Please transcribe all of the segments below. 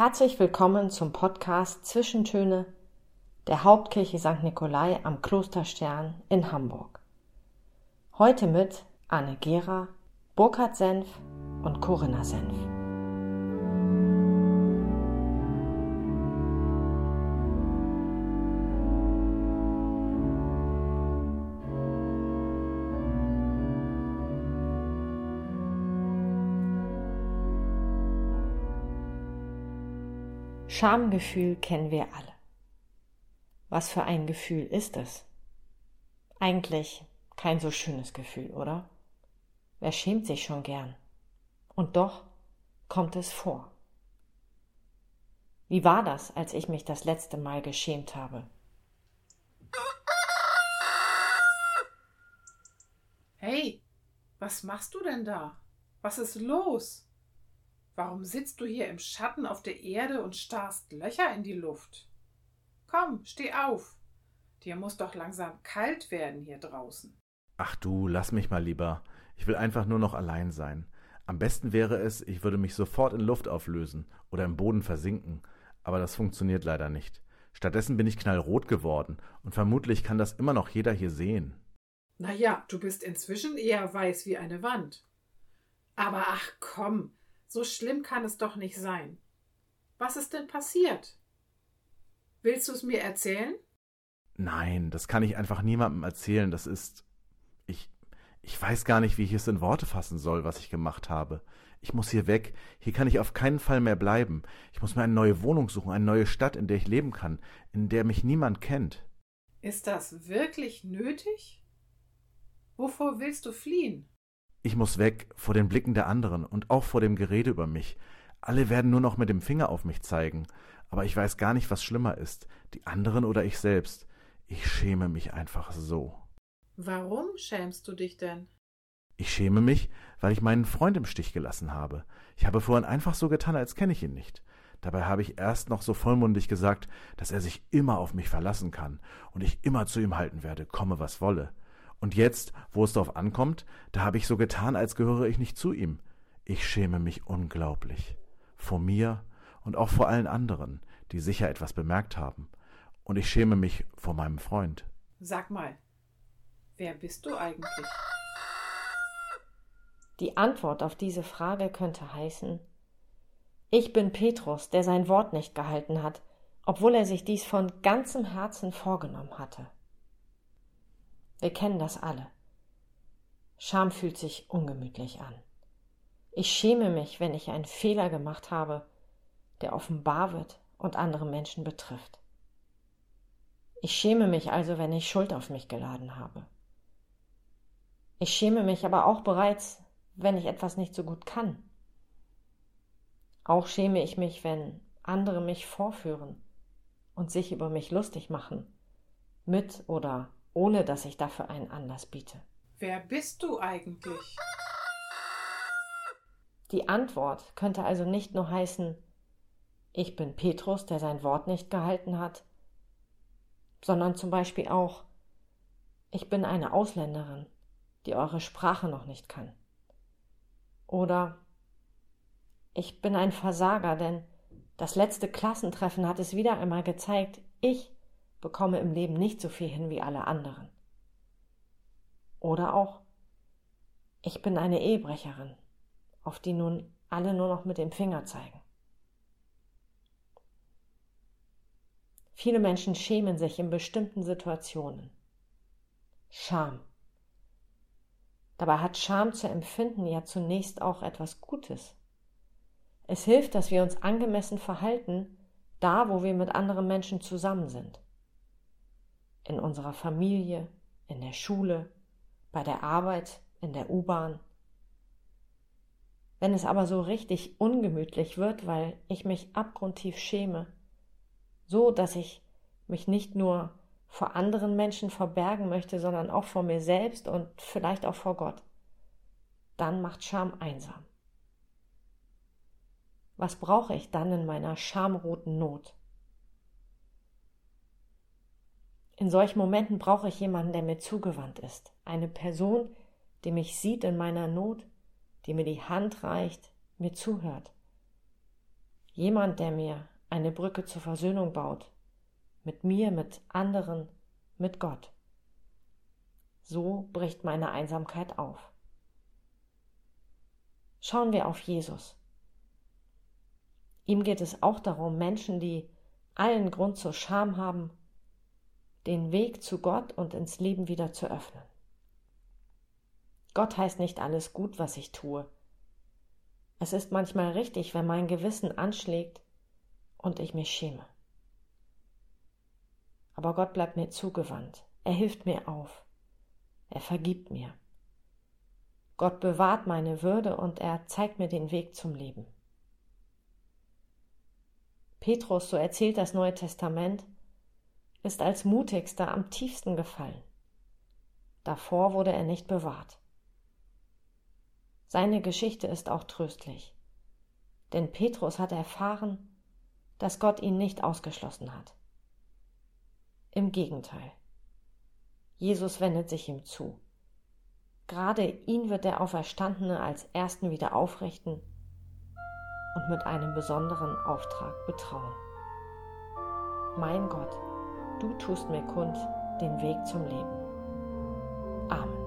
Herzlich willkommen zum Podcast Zwischentöne der Hauptkirche St. Nikolai am Klosterstern in Hamburg. Heute mit Anne Gera, Burkhard Senf und Corinna Senf. Schamgefühl kennen wir alle. Was für ein Gefühl ist es? Eigentlich kein so schönes Gefühl, oder? Wer schämt sich schon gern? Und doch kommt es vor. Wie war das, als ich mich das letzte Mal geschämt habe? Hey, was machst du denn da? Was ist los? Warum sitzt du hier im Schatten auf der Erde und starrst Löcher in die Luft? Komm, steh auf. Dir muss doch langsam kalt werden hier draußen. Ach du, lass mich mal lieber. Ich will einfach nur noch allein sein. Am besten wäre es, ich würde mich sofort in Luft auflösen oder im Boden versinken. Aber das funktioniert leider nicht. Stattdessen bin ich knallrot geworden und vermutlich kann das immer noch jeder hier sehen. Na ja, du bist inzwischen eher weiß wie eine Wand. Aber ach komm, so schlimm kann es doch nicht sein. Was ist denn passiert? Willst du es mir erzählen? Nein, das kann ich einfach niemandem erzählen. Das ist. Ich. Ich weiß gar nicht, wie ich es in Worte fassen soll, was ich gemacht habe. Ich muss hier weg. Hier kann ich auf keinen Fall mehr bleiben. Ich muss mir eine neue Wohnung suchen, eine neue Stadt, in der ich leben kann, in der mich niemand kennt. Ist das wirklich nötig? Wovor willst du fliehen? Ich muss weg vor den Blicken der anderen und auch vor dem Gerede über mich. Alle werden nur noch mit dem Finger auf mich zeigen, aber ich weiß gar nicht, was schlimmer ist, die anderen oder ich selbst. Ich schäme mich einfach so. Warum schämst du dich denn? Ich schäme mich, weil ich meinen Freund im Stich gelassen habe. Ich habe vorhin einfach so getan, als kenne ich ihn nicht. Dabei habe ich erst noch so vollmundig gesagt, dass er sich immer auf mich verlassen kann und ich immer zu ihm halten werde, komme was wolle. Und jetzt, wo es darauf ankommt, da habe ich so getan, als gehöre ich nicht zu ihm. Ich schäme mich unglaublich. Vor mir und auch vor allen anderen, die sicher etwas bemerkt haben. Und ich schäme mich vor meinem Freund. Sag mal, wer bist du eigentlich? Die Antwort auf diese Frage könnte heißen Ich bin Petrus, der sein Wort nicht gehalten hat, obwohl er sich dies von ganzem Herzen vorgenommen hatte. Wir kennen das alle. Scham fühlt sich ungemütlich an. Ich schäme mich, wenn ich einen Fehler gemacht habe, der offenbar wird und andere Menschen betrifft. Ich schäme mich also, wenn ich Schuld auf mich geladen habe. Ich schäme mich aber auch bereits, wenn ich etwas nicht so gut kann. Auch schäme ich mich, wenn andere mich vorführen und sich über mich lustig machen, mit oder ohne dass ich dafür einen Anlass biete. Wer bist du eigentlich? Die Antwort könnte also nicht nur heißen, ich bin Petrus, der sein Wort nicht gehalten hat, sondern zum Beispiel auch, ich bin eine Ausländerin, die eure Sprache noch nicht kann. Oder ich bin ein Versager, denn das letzte Klassentreffen hat es wieder einmal gezeigt, ich bekomme im Leben nicht so viel hin wie alle anderen. Oder auch, ich bin eine Ehebrecherin, auf die nun alle nur noch mit dem Finger zeigen. Viele Menschen schämen sich in bestimmten Situationen. Scham. Dabei hat Scham zu empfinden ja zunächst auch etwas Gutes. Es hilft, dass wir uns angemessen verhalten, da wo wir mit anderen Menschen zusammen sind in unserer Familie, in der Schule, bei der Arbeit, in der U-Bahn. Wenn es aber so richtig ungemütlich wird, weil ich mich abgrundtief schäme, so dass ich mich nicht nur vor anderen Menschen verbergen möchte, sondern auch vor mir selbst und vielleicht auch vor Gott, dann macht Scham einsam. Was brauche ich dann in meiner schamroten Not? In solchen Momenten brauche ich jemanden, der mir zugewandt ist. Eine Person, die mich sieht in meiner Not, die mir die Hand reicht, mir zuhört. Jemand, der mir eine Brücke zur Versöhnung baut. Mit mir, mit anderen, mit Gott. So bricht meine Einsamkeit auf. Schauen wir auf Jesus. Ihm geht es auch darum, Menschen, die allen Grund zur Scham haben, den Weg zu Gott und ins Leben wieder zu öffnen. Gott heißt nicht alles gut, was ich tue. Es ist manchmal richtig, wenn mein Gewissen anschlägt und ich mich schäme. Aber Gott bleibt mir zugewandt. Er hilft mir auf. Er vergibt mir. Gott bewahrt meine Würde und er zeigt mir den Weg zum Leben. Petrus, so erzählt das Neue Testament, ist als mutigster am tiefsten gefallen. Davor wurde er nicht bewahrt. Seine Geschichte ist auch tröstlich, denn Petrus hat erfahren, dass Gott ihn nicht ausgeschlossen hat. Im Gegenteil. Jesus wendet sich ihm zu. Gerade ihn wird der Auferstandene als Ersten wieder aufrichten und mit einem besonderen Auftrag betrauen. Mein Gott, du tust mir kund den Weg zum Leben. Amen.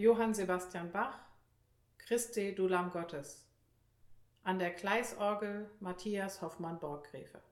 Johann Sebastian Bach, Christe du Lamm Gottes. An der Gleisorgel Matthias Hoffmann-Borggräfe.